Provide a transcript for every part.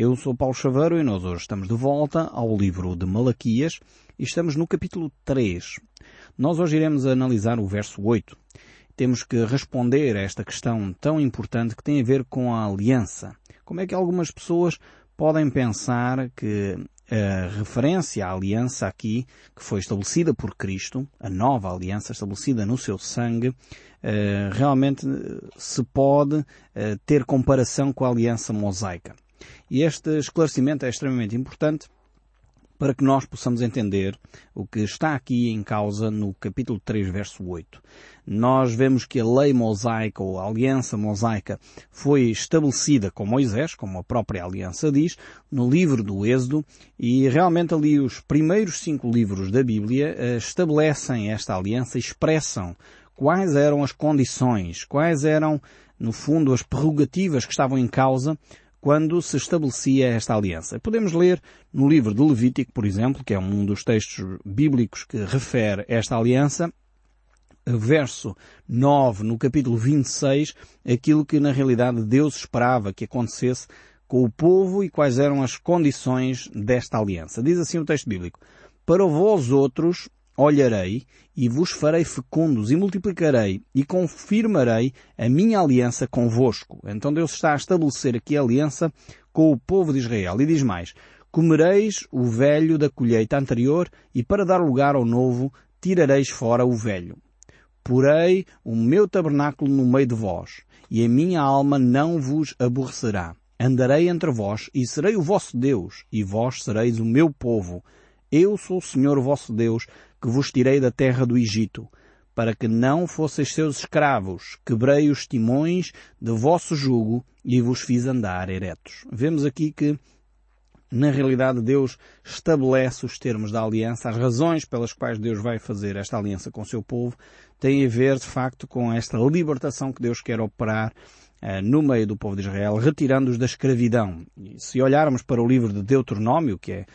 Eu sou Paulo Chaveiro e nós hoje estamos de volta ao livro de Malaquias e estamos no capítulo 3. Nós hoje iremos analisar o verso 8. Temos que responder a esta questão tão importante que tem a ver com a aliança. Como é que algumas pessoas podem pensar que a referência à aliança aqui, que foi estabelecida por Cristo, a nova aliança estabelecida no seu sangue, eh, realmente se pode eh, ter comparação com a aliança mosaica. E este esclarecimento é extremamente importante para que nós possamos entender o que está aqui em causa no capítulo 3, verso 8. Nós vemos que a lei mosaica ou a aliança mosaica foi estabelecida com Moisés, como a própria aliança diz, no livro do Êxodo, e realmente ali os primeiros cinco livros da Bíblia eh, estabelecem esta aliança, expressam quais eram as condições, quais eram, no fundo, as prerrogativas que estavam em causa quando se estabelecia esta aliança. Podemos ler no livro de Levítico, por exemplo, que é um dos textos bíblicos que refere esta aliança, verso 9, no capítulo 26, aquilo que na realidade Deus esperava que acontecesse com o povo e quais eram as condições desta aliança. Diz assim o texto bíblico: Para vós outros olharei e vos farei fecundos e multiplicarei e confirmarei a minha aliança convosco. Então Deus está a estabelecer aqui a aliança com o povo de Israel e diz mais, comereis o velho da colheita anterior e para dar lugar ao novo tirareis fora o velho. Porei o meu tabernáculo no meio de vós e a minha alma não vos aborrecerá. Andarei entre vós e serei o vosso Deus e vós sereis o meu povo. Eu sou o Senhor vosso Deus, que vos tirei da terra do Egito, para que não fosseis seus escravos, quebrei os timões de vosso jugo e vos fiz andar eretos. Vemos aqui que na realidade Deus estabelece os termos da aliança, as razões pelas quais Deus vai fazer esta aliança com o seu povo, têm a ver de facto com esta libertação que Deus quer operar uh, no meio do povo de Israel, retirando-os da escravidão. E se olharmos para o livro de Deuteronômio, que é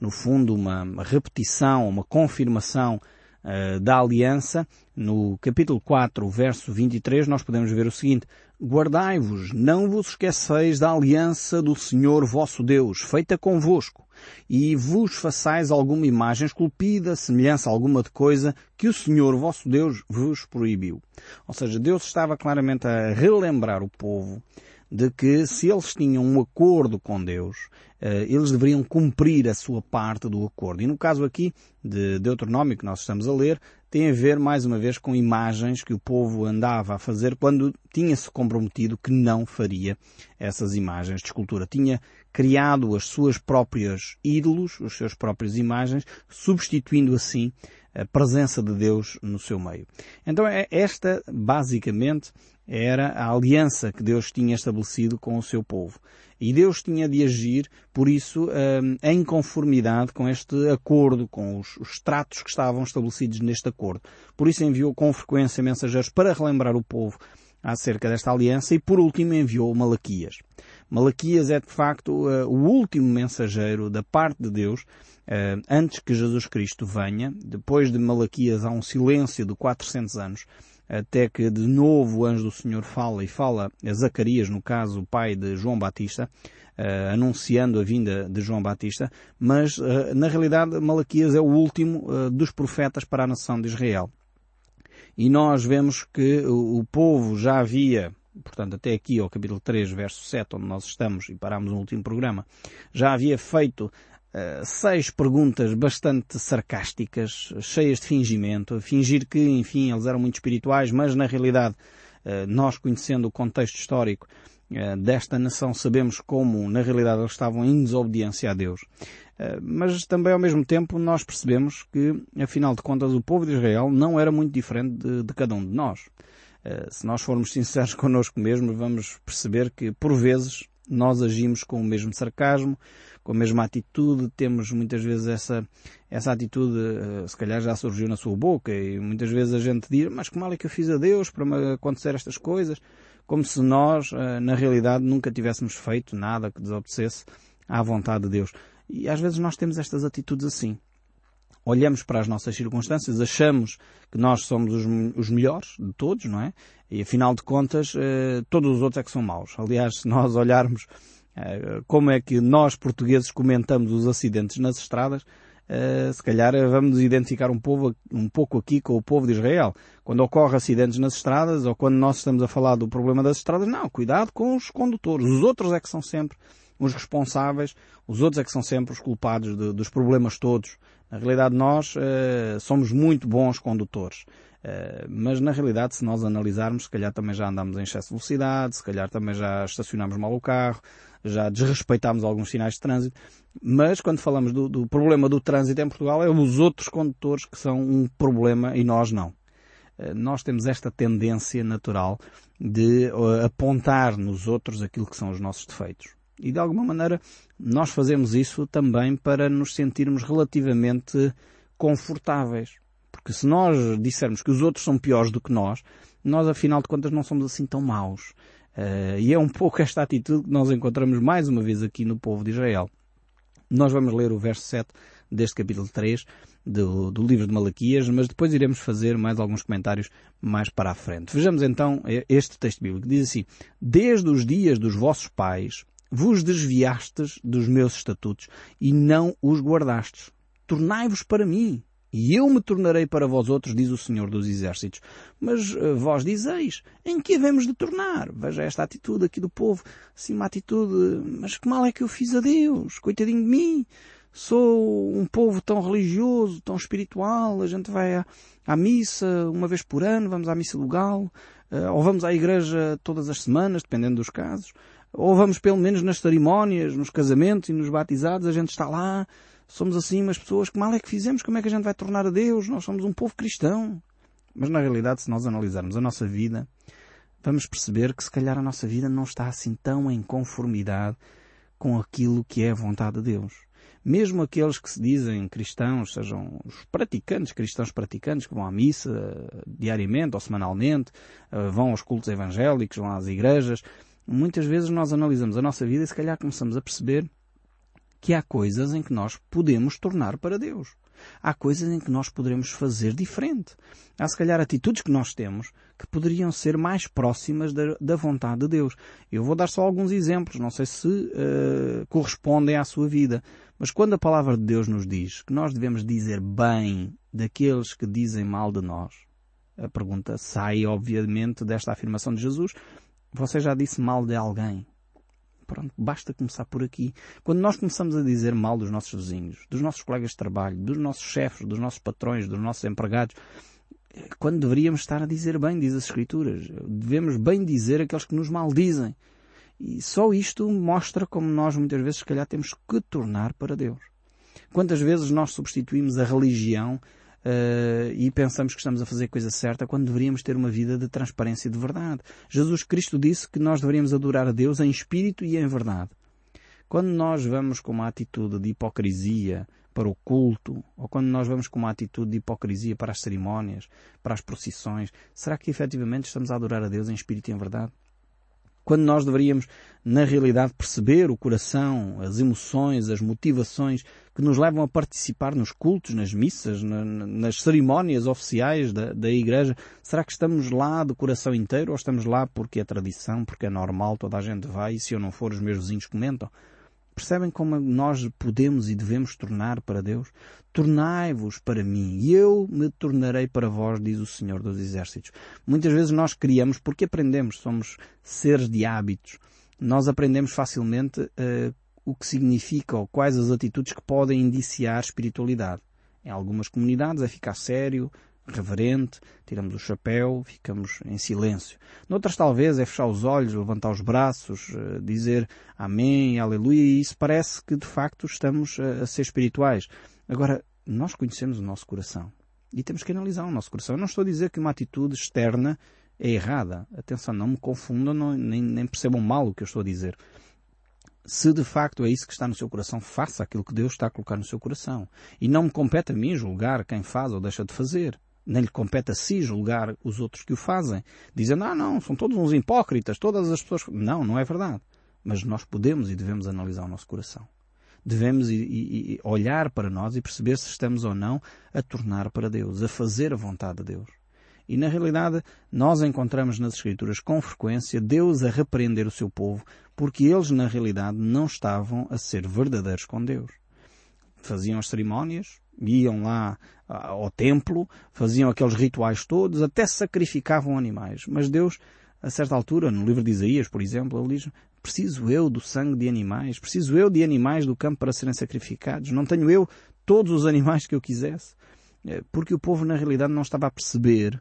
no fundo, uma repetição, uma confirmação uh, da aliança. No capítulo 4, verso 23, nós podemos ver o seguinte, Guardai-vos, não vos esqueceis da aliança do Senhor vosso Deus, feita convosco, e vos façais alguma imagem esculpida, semelhança alguma de coisa que o Senhor vosso Deus vos proibiu. Ou seja, Deus estava claramente a relembrar o povo de que se eles tinham um acordo com Deus, eh, eles deveriam cumprir a sua parte do acordo. E no caso aqui de Deuteronômio que nós estamos a ler, tem a ver mais uma vez com imagens que o povo andava a fazer quando tinha-se comprometido que não faria essas imagens de escultura. Tinha criado as suas próprias ídolos, as suas próprias imagens, substituindo assim a presença de Deus no seu meio. Então é esta, basicamente, era a aliança que Deus tinha estabelecido com o seu povo. E Deus tinha de agir, por isso, hum, em conformidade com este acordo, com os, os tratos que estavam estabelecidos neste acordo. Por isso enviou com frequência mensageiros para relembrar o povo acerca desta aliança e por último enviou Malaquias. Malaquias é de facto uh, o último mensageiro da parte de Deus uh, antes que Jesus Cristo venha. Depois de Malaquias há um silêncio de 400 anos até que de novo o anjo do Senhor fala e fala a Zacarias, no caso o pai de João Batista, uh, anunciando a vinda de João Batista, mas uh, na realidade Malaquias é o último uh, dos profetas para a nação de Israel. E nós vemos que o, o povo já havia portanto até aqui ao capítulo 3, verso 7, onde nós estamos e paramos no último programa, já havia feito seis perguntas bastante sarcásticas, cheias de fingimento, fingir que, enfim, eles eram muito espirituais, mas na realidade, uh, nós conhecendo o contexto histórico uh, desta nação, sabemos como, na realidade, eles estavam em desobediência a Deus. Mas também ao mesmo tempo nós percebemos que, afinal de contas, o povo de Israel não era muito diferente de, de cada um de nós. Se nós formos sinceros connosco mesmos, vamos perceber que, por vezes, nós agimos com o mesmo sarcasmo, com a mesma atitude, temos muitas vezes essa, essa atitude, eh, se calhar já surgiu na sua boca, e muitas vezes a gente diz, mas que mal é que eu fiz a Deus para me acontecer estas coisas? Como se nós, eh, na realidade, nunca tivéssemos feito nada que desobedecesse à vontade de Deus. E às vezes nós temos estas atitudes assim. Olhamos para as nossas circunstâncias, achamos que nós somos os, os melhores de todos, não é? E afinal de contas, eh, todos os outros é que são maus. Aliás, se nós olharmos como é que nós portugueses comentamos os acidentes nas estradas? Uh, se calhar vamos nos identificar um, povo, um pouco aqui com o povo de Israel. Quando ocorre acidentes nas estradas ou quando nós estamos a falar do problema das estradas, não, cuidado com os condutores. Os outros é que são sempre os responsáveis, os outros é que são sempre os culpados de, dos problemas todos. Na realidade, nós somos muito bons condutores. Uh, mas na realidade, se nós analisarmos, se calhar também já andamos em excesso de velocidade, se calhar também já estacionamos mal o carro, já desrespeitámos alguns sinais de trânsito. Mas quando falamos do, do problema do trânsito em Portugal, é os outros condutores que são um problema e nós não uh, nós temos esta tendência natural de apontar nos outros aquilo que são os nossos defeitos. E de alguma maneira nós fazemos isso também para nos sentirmos relativamente confortáveis. Porque se nós dissermos que os outros são piores do que nós, nós afinal de contas não somos assim tão maus. Uh, e é um pouco esta atitude que nós encontramos mais uma vez aqui no povo de Israel. Nós vamos ler o verso 7 deste capítulo 3 do, do, livro de Malaquias, mas depois iremos fazer mais alguns comentários mais para a frente. Vejamos então este texto bíblico. Diz assim, Desde os dias dos vossos pais, vos desviastes dos meus estatutos e não os guardastes. Tornai-vos para mim, e eu me tornarei para vós outros, diz o Senhor dos Exércitos. Mas uh, vós dizeis, em que havemos de tornar? Veja esta atitude aqui do povo, assim uma atitude, mas que mal é que eu fiz a Deus? Coitadinho de mim! Sou um povo tão religioso, tão espiritual, a gente vai à, à missa uma vez por ano, vamos à missa do galo, uh, ou vamos à igreja todas as semanas, dependendo dos casos ou vamos pelo menos nas cerimónias, nos casamentos e nos batizados, a gente está lá, somos assim umas pessoas, que mal é que fizemos, como é que a gente vai tornar a Deus? Nós somos um povo cristão. Mas na realidade, se nós analisarmos a nossa vida, vamos perceber que se calhar a nossa vida não está assim tão em conformidade com aquilo que é a vontade de Deus. Mesmo aqueles que se dizem cristãos, sejam os praticantes, cristãos praticantes, que vão à missa diariamente ou semanalmente, eh, vão aos cultos evangélicos, vão às igrejas, muitas vezes nós analisamos a nossa vida e se calhar começamos a perceber que há coisas em que nós podemos tornar para Deus. Há coisas em que nós poderemos fazer diferente. Há se calhar atitudes que nós temos que poderiam ser mais próximas da, da vontade de Deus. Eu vou dar só alguns exemplos, não sei se uh, correspondem à sua vida. Mas quando a palavra de Deus nos diz que nós devemos dizer bem daqueles que dizem mal de nós, a pergunta sai obviamente desta afirmação de Jesus, você já disse mal de alguém? Pronto, basta começar por aqui. Quando nós começamos a dizer mal dos nossos vizinhos, dos nossos colegas de trabalho, dos nossos chefes, dos nossos patrões, dos nossos empregados, quando deveríamos estar a dizer bem, diz as Escrituras. Devemos bem dizer aqueles que nos maldizem. E só isto mostra como nós muitas vezes, se calhar, temos que tornar para Deus. Quantas vezes nós substituímos a religião uh, e pensamos que estamos a fazer coisa certa quando deveríamos ter uma vida de transparência e de verdade. Jesus Cristo disse que nós deveríamos adorar a Deus em espírito e em verdade. Quando nós vamos com uma atitude de hipocrisia para o culto, ou quando nós vamos com uma atitude de hipocrisia para as cerimónias, para as procissões, será que efetivamente estamos a adorar a Deus em espírito e em verdade? Quando nós deveríamos, na realidade, perceber o coração, as emoções, as motivações que nos levam a participar nos cultos, nas missas, na, nas cerimónias oficiais da, da Igreja. Será que estamos lá de coração inteiro ou estamos lá porque é tradição, porque é normal, toda a gente vai e se eu não for os meus vizinhos comentam? Percebem como nós podemos e devemos tornar para Deus? Tornai-vos para mim e eu me tornarei para vós, diz o Senhor dos Exércitos. Muitas vezes nós criamos porque aprendemos, somos seres de hábitos. Nós aprendemos facilmente uh, o que significa ou quais as atitudes que podem indiciar espiritualidade. Em algumas comunidades é ficar sério, reverente, tiramos o chapéu, ficamos em silêncio. Noutras talvez é fechar os olhos, levantar os braços, eh, dizer amém, aleluia, e isso parece que de facto estamos eh, a ser espirituais. Agora, nós conhecemos o nosso coração e temos que analisar o nosso coração. Eu não estou a dizer que uma atitude externa é errada. Atenção, não me confundam, não, nem, nem percebam mal o que eu estou a dizer se de facto é isso que está no seu coração, faça aquilo que Deus está a colocar no seu coração. E não me compete a mim julgar quem faz ou deixa de fazer nem lhe compete a si julgar os outros que o fazem, dizendo, ah não, são todos uns hipócritas, todas as pessoas... Não, não é verdade. Mas nós podemos e devemos analisar o nosso coração. Devemos olhar para nós e perceber se estamos ou não a tornar para Deus, a fazer a vontade de Deus. E na realidade nós encontramos nas Escrituras com frequência Deus a repreender o seu povo porque eles na realidade não estavam a ser verdadeiros com Deus. Faziam as cerimónias, iam lá ao templo, faziam aqueles rituais todos, até sacrificavam animais. Mas Deus, a certa altura, no livro de Isaías, por exemplo, ele diz, preciso eu do sangue de animais, preciso eu de animais do campo para serem sacrificados, não tenho eu todos os animais que eu quisesse. É, porque o povo na realidade não estava a perceber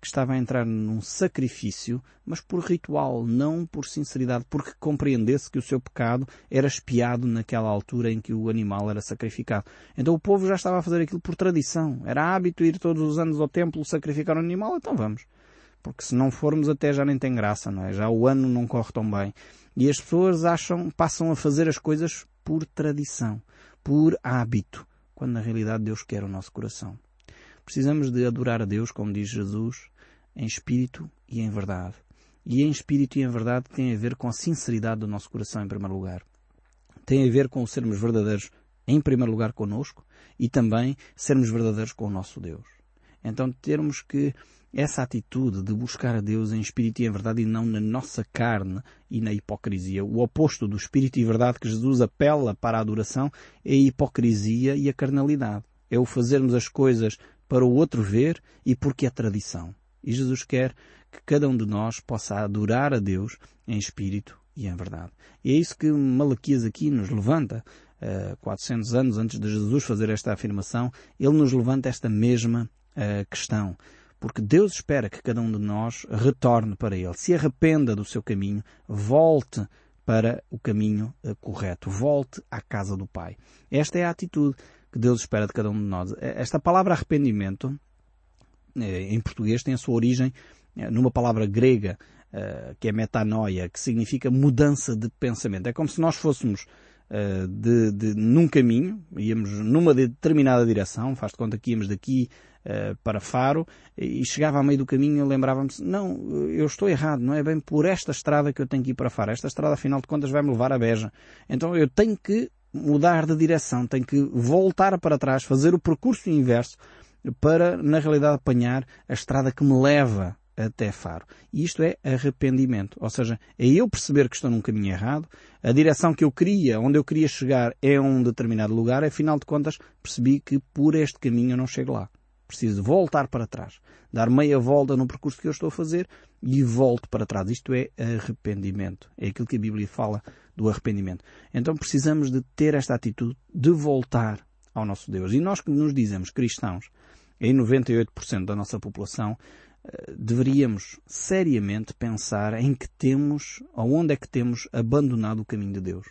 que estava a entrar num sacrifício, mas por ritual, não por sinceridade, porque compreendesse que o seu pecado era espiado naquela altura em que o animal era sacrificado. Então o povo já estava a fazer aquilo por tradição. Era hábito ir todos os anos ao templo sacrificar um animal, então vamos. Porque se não formos até já nem tem graça, não é? Já o ano não corre tão bem. E as pessoas acham, passam a fazer as coisas por tradição, por hábito, quando na realidade Deus quer o nosso coração. Precisamos de adorar a Deus, como diz Jesus, em espírito e em verdade. E em espírito e em verdade tem a ver com a sinceridade do nosso coração em primeiro lugar. Tem a ver com sermos verdadeiros em primeiro lugar conosco e também sermos verdadeiros com o nosso Deus. Então termos que essa atitude de buscar a Deus em espírito e em verdade e não na nossa carne e na hipocrisia. O oposto do espírito e verdade que Jesus apela para a adoração é a hipocrisia e a carnalidade. É o fazermos as coisas para o outro ver e porque é tradição. E Jesus quer que cada um de nós possa adorar a Deus em espírito e em verdade. E é isso que Malaquias aqui nos levanta. Uh, eh, 400 anos antes de Jesus fazer esta afirmação, ele nos levanta esta mesma uh, questão. Porque Deus espera que cada um de nós retorne para Ele, se arrependa do seu caminho, volte para o caminho uh, correto, volte à casa do Pai. Esta é a atitude que Deus espera de cada um de nós. Esta palavra arrependimento, eh, em português, tem a sua origem eh, numa palavra grega, que é metanoia, que significa mudança de pensamento. É como se nós fôssemos de, de, num caminho, íamos numa determinada direção, faz de conta que íamos daqui para Faro, e chegava ao meio do caminho e lembrávamos não, eu estou errado, não é bem por esta estrada que eu tenho que ir para Faro. Esta estrada, afinal de contas, vai-me levar a Beja. Então eu tenho que mudar de direção, tem que voltar para trás, fazer o percurso inverso para, na realidade, apanhar a estrada que me leva até Faro. E isto é arrependimento. Ou seja, é eu perceber que estou num caminho errado, a direção que eu queria, onde eu queria chegar é um determinado lugar, afinal de contas percebi que por este caminho eu não chego lá. Preciso voltar para trás, dar meia volta no percurso que eu estou a fazer e volto para trás. Isto é arrependimento. É aquilo que a Bíblia fala do arrependimento. Então precisamos de ter esta atitude de voltar ao nosso Deus. E nós que nos dizemos cristãos, em 98% da nossa população, eh, deveríamos seriamente pensar em que temos, aonde é que temos abandonado o caminho de Deus.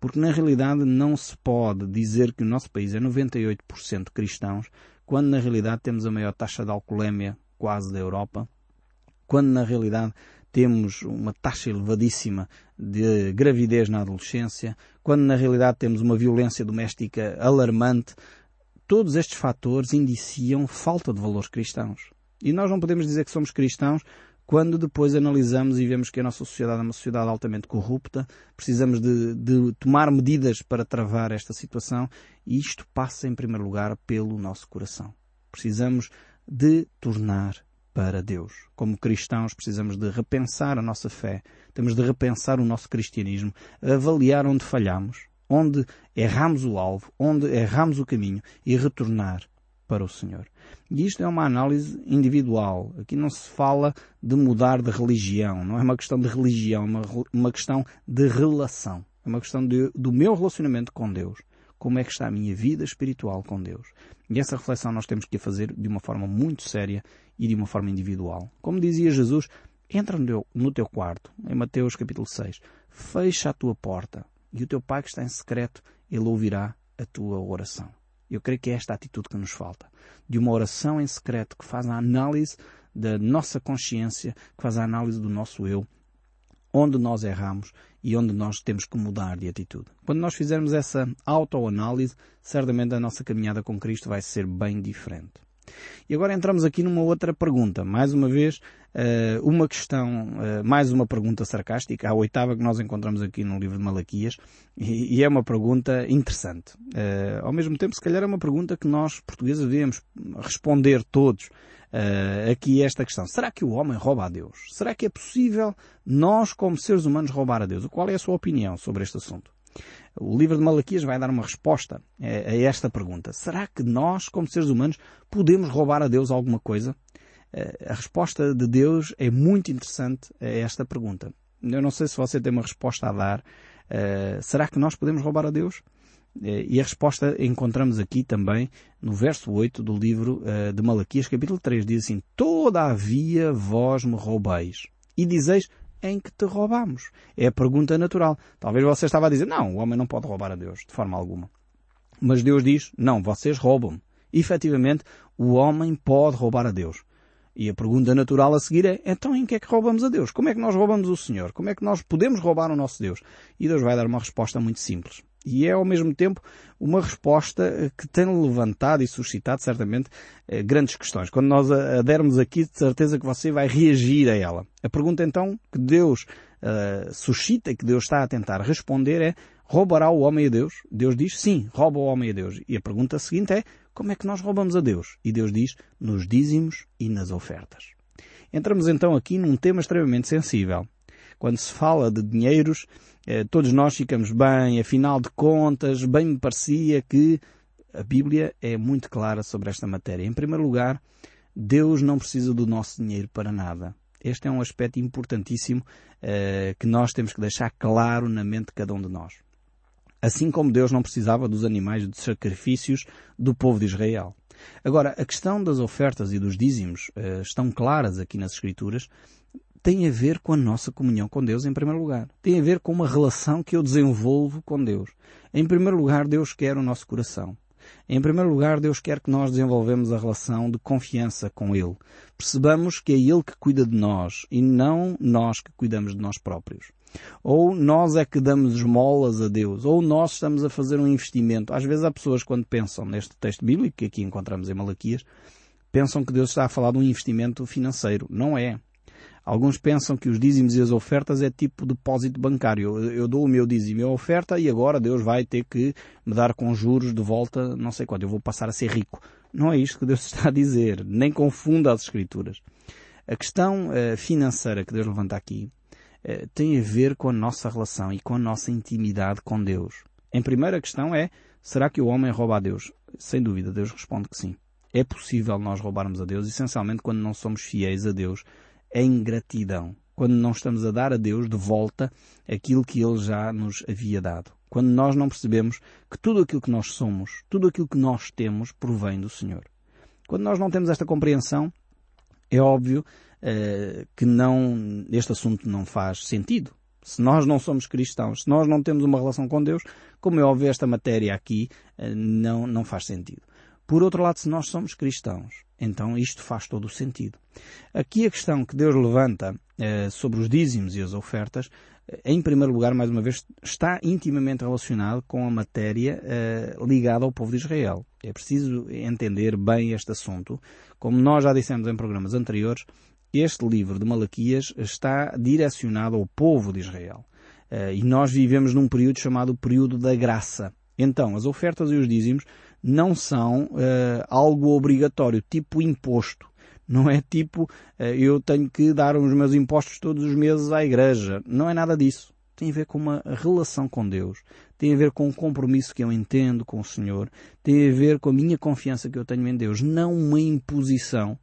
Porque na realidade não se pode dizer que o nosso país é 98% cristãos quando na realidade temos a maior taxa de alcoolemia quase da Europa, quando na realidade temos uma taxa elevadíssima de gravidez na adolescência, quando na realidade temos uma violência doméstica alarmante, todos estes fatores indiciam falta de valores cristãos. E nós não podemos dizer que somos cristãos quando depois analisamos e vemos que a nossa sociedade é uma sociedade altamente corrupta, precisamos de, de, tomar medidas para travar esta situação e isto passa em primeiro lugar pelo nosso coração. Precisamos de tornar para Deus. Como cristãos precisamos de repensar a nossa fé, temos de repensar o nosso cristianismo, avaliar onde falhamos, onde erramos o alvo, onde erramos o caminho e retornar para o Senhor. E isto é uma análise individual. Aqui não se fala de mudar de religião. Não é uma questão de religião, é uma, uma questão de relação. É uma questão de, do meu relacionamento com Deus. Como é que está a minha vida espiritual com Deus? E essa reflexão nós temos que fazer de uma forma muito séria e de uma forma individual. Como dizia Jesus, entra no teu, no teu quarto, em Mateus capítulo 6, fecha a tua porta e o teu Pai que está em secreto, ele ouvirá a tua oração. Eu creio que é esta atitude que nos falta. De uma oração em secreto que faz a análise da nossa consciência, que faz a análise do nosso eu, onde nós erramos e onde nós temos que mudar de atitude. Quando nós fizermos essa autoanálise, certamente a nossa caminhada com Cristo vai ser bem diferente. E agora entramos aqui numa outra pergunta. Mais uma vez, eh, uma questão, eh, mais uma pergunta sarcástica, a oitava que nós encontramos aqui no livro de Malaquias, e é uma pergunta interessante. Eh, ao mesmo tempo, se calhar é uma pergunta que nós, portugueses, devemos responder todos aqui esta questão. Será que o homem rouba a Deus? Será que é possível nós, como seres humanos, roubar a Deus? Qual é a sua opinião sobre este assunto? O livro de Malaquias vai dar uma resposta a esta pergunta. Será que nós, como seres humanos, podemos roubar a Deus alguma coisa? A resposta de Deus é muito interessante a esta pergunta. Eu não sei se você tem uma resposta a dar. será que nós podemos roubar a Deus? E a resposta encontramos aqui também no verso 8 do livro de Malaquias, capítulo 3. Diz assim, Todavia vós me roubais. E dizeis, em que te roubamos? É a pergunta natural. Talvez você estava a dizer, não, o homem não pode roubar a Deus, de forma alguma. Mas Deus diz, não, vocês roubam. Efetivamente, o homem pode roubar a Deus. E a pergunta natural a seguir é, então em que é que roubamos a Deus? Como é que nós roubamos o Senhor? Como é que nós podemos roubar o nosso Deus? E Deus vai dar uma resposta muito simples. E é ao mesmo tempo uma resposta eh, que tem levantado e suscitado certamente eh, grandes questões. Quando nós a dermos aqui, de certeza que você vai reagir a ela. A pergunta então que Deus uh, suscita, que Deus está a tentar responder é roubará o homem a Deus? Deus diz sim, rouba o homem a Deus. E a pergunta seguinte é como é que nós roubamos a Deus? E Deus diz nos dízimos e nas ofertas. Entramos então aqui num tema extremamente sensível. Quando se fala de dinheiros, todos nós ficamos bem, afinal de contas, bem me parecia que a Bíblia é muito clara sobre esta matéria. Em primeiro lugar, Deus não precisa do nosso dinheiro para nada. Este é um aspecto importantíssimo uh, que nós temos que deixar claro na mente de cada um de nós. Assim como Deus não precisava dos animais de sacrifícios do povo de Israel. Agora, a questão das ofertas e dos dízimos uh, estão claras aqui nas Escrituras tem a ver com a nossa comunhão com Deus em primeiro lugar. Tem a ver com uma relação que eu desenvolvo com Deus. Em primeiro lugar, Deus quer o nosso coração. Em primeiro lugar, Deus quer que nós desenvolvemos a relação de confiança com Ele. Percebamos que é Ele que cuida de nós e não nós que cuidamos de nós próprios. Ou nós é que damos esmolas a Deus, ou nós estamos a fazer um investimento. Às vezes há pessoas quando pensam neste texto bíblico, que aqui encontramos em Malaquias, pensam que Deus está a falar de um investimento financeiro. Não é. Alguns pensam que os dízimos e as ofertas é tipo depósito bancário. Eu, eu dou o meu dízimo e a oferta e agora Deus vai ter que me dar com juros de volta não sei quanto. Eu vou passar a ser rico. Não é isto que Deus está a dizer. Nem confunda as Escrituras. A questão uh, financeira que Deus levanta aqui uh, tem a ver com a nossa relação e com a nossa intimidade com Deus. Em primeira questão é, será que o homem rouba a Deus? Sem dúvida, Deus responde que sim. É possível nós roubarmos a Deus, essencialmente quando não somos fiéis a Deus a ingratidão. Quando não estamos a dar a Deus de volta aquilo que Ele já nos havia dado. Quando nós não percebemos que tudo aquilo que nós somos, tudo aquilo que nós temos, provém do Senhor. Quando nós não temos esta compreensão, é óbvio uh, que não, este assunto não faz sentido. Se nós não somos cristãos, se nós não temos uma relação com Deus, como é óbvio, esta matéria aqui uh, não, não faz sentido. Por outro lado, se nós somos cristãos, então isto faz todo o sentido. Aqui a questão que Deus levanta eh, sobre os dízimos e as ofertas, eh, em primeiro lugar, mais uma vez, está intimamente relacionado com a matéria eh, ligada ao povo de Israel. É preciso entender bem este assunto. Como nós já dissemos em programas anteriores, este livro de Malaquias está direcionado ao povo de Israel. Uh, e nós vivemos num período chamado período da graça. Então, as ofertas e os dízimos não são uh, algo obrigatório, tipo imposto. Não é tipo uh, eu tenho que dar os meus impostos todos os meses à igreja. Não é nada disso. Tem a ver com uma relação com Deus. Tem a ver com um compromisso que eu entendo com o Senhor. Tem a ver com a minha confiança que eu tenho em Deus. Não uma imposição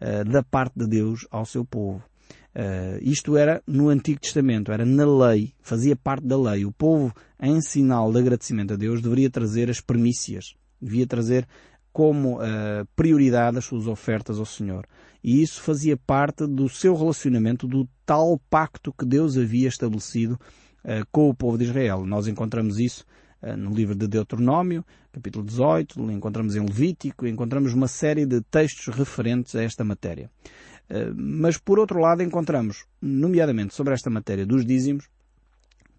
uh, da parte de Deus ao seu povo. Uh, isto era no Antigo Testamento, era na lei, fazia parte da lei. O povo, em sinal de agradecimento a Deus, deveria trazer as primícias devia trazer como uh, prioridade as suas ofertas ao Senhor. E isso fazia parte do seu relacionamento, do tal pacto que Deus havia estabelecido uh, com o povo de Israel. Nós encontramos isso uh, no livro de Deuteronômio, capítulo 18, encontramos em Levítico, encontramos uma série de textos referentes a esta matéria. Mas por outro lado encontramos, nomeadamente sobre esta matéria dos dízimos,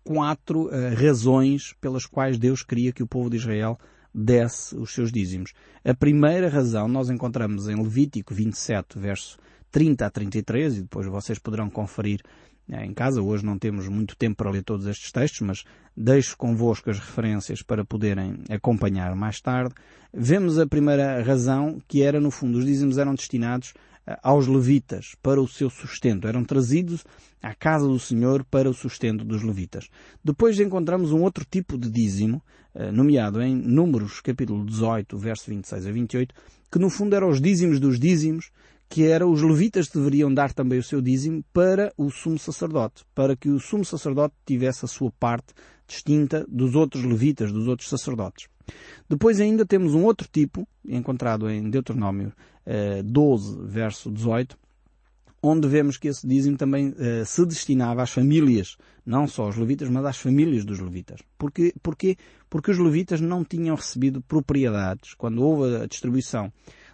quatro razões pelas quais Deus queria que o povo de Israel desse os seus dízimos. A primeira razão nós encontramos em Levítico 27, verso 30 a 33, e depois vocês poderão conferir eh, em casa. Hoje não temos muito tempo para ler todos estes textos, mas deixo convosco as referências para poderem acompanhar mais tarde. Vemos a primeira razão, que era, no fundo, os dízimos eram destinados aos levitas para o seu sustento. Eram trazidos à casa do Senhor para o sustento dos levitas. Depois encontramos um outro tipo de dízimo, nomeado em Números capítulo 18, verso 26 a 28, que no fundo eram os dízimos dos dízimos, que era os levitas deveriam dar também o seu dízimo para o sumo sacerdote, para que o sumo sacerdote tivesse a sua parte distinta dos outros levitas, dos outros sacerdotes. Depois ainda temos um outro tipo, encontrado em Deuteronômio eh, 12, verso 18, onde vemos que esse dízimo também eh, se destinava às famílias, não só aos levitas, mas às famílias dos levitas. Porquê? Porquê? Porque os levitas não tinham recebido propriedades. Quando houve a distribuição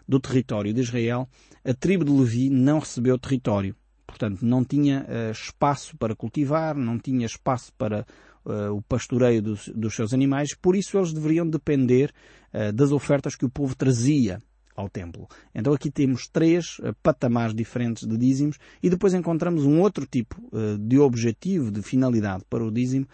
do território de Israel, a tribo de Levi não recebeu território. Portanto, não tinha uh, espaço para cultivar, não tinha espaço para uh, o pastoreio dos, dos, seus animais, por isso eles deveriam depender uh, das ofertas que o povo trazia ao templo. Então aqui temos três patamares diferentes de dízimos e depois encontramos um outro tipo de objetivo, de finalidade para o dízimo,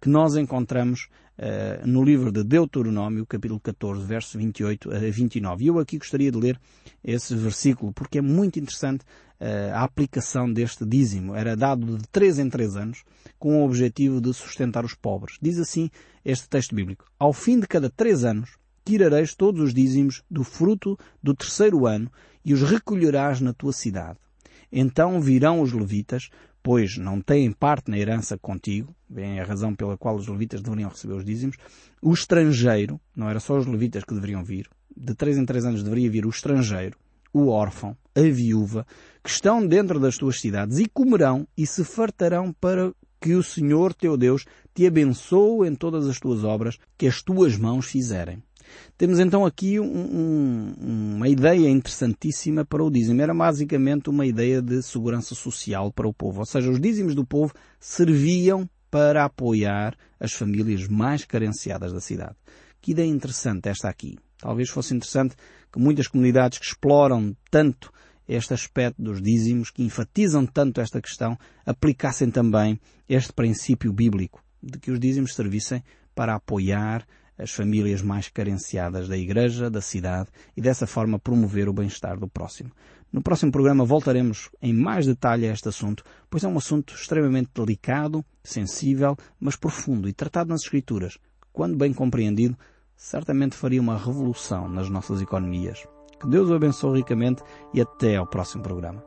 que nós encontramos uh, no livro de Deuteronômio, capítulo 14, verso 28 a 29. E eu aqui gostaria de ler esse versículo porque é muito interessante uh, a aplicação deste dízimo. Era dado de três em três anos com o objetivo de sustentar os pobres. Diz assim este texto bíblico. Ao fim de cada três anos, tirareis todos os dízimos do fruto do terceiro ano e os recolherás na tua cidade. Então virão os levitas, pois não têm parte na herança contigo, bem a razão pela qual os levitas deveriam receber os dízimos, o estrangeiro, não era só os levitas que deveriam vir, de três em três anos deveria vir o estrangeiro, o órfão, a viúva, que estão dentro das tuas cidades e comerão e se fartarão para que o Senhor teu Deus te abençoe em todas as tuas obras que as tuas mãos fizerem. Temos então aqui um, um, uma ideia interessantíssima para o dízimo. Era basicamente uma ideia de segurança social para o povo. Ou seja, os dízimos do povo serviam para apoiar as famílias mais carenciadas da cidade. Que ideia interessante esta aqui. Talvez fosse interessante que muitas comunidades que exploram tanto este aspecto dos dízimos, que enfatizam tanto esta questão, aplicassem também este princípio bíblico de que os dízimos servissem para apoiar as famílias mais carenciadas da Igreja, da cidade e dessa forma promover o bem-estar do próximo. No próximo programa voltaremos em mais detalhe a este assunto, pois é um assunto extremamente delicado, sensível, mas profundo e tratado nas Escrituras, quando bem compreendido, certamente faria uma revolução nas nossas economias. Que Deus o abençoe ricamente e até ao próximo programa.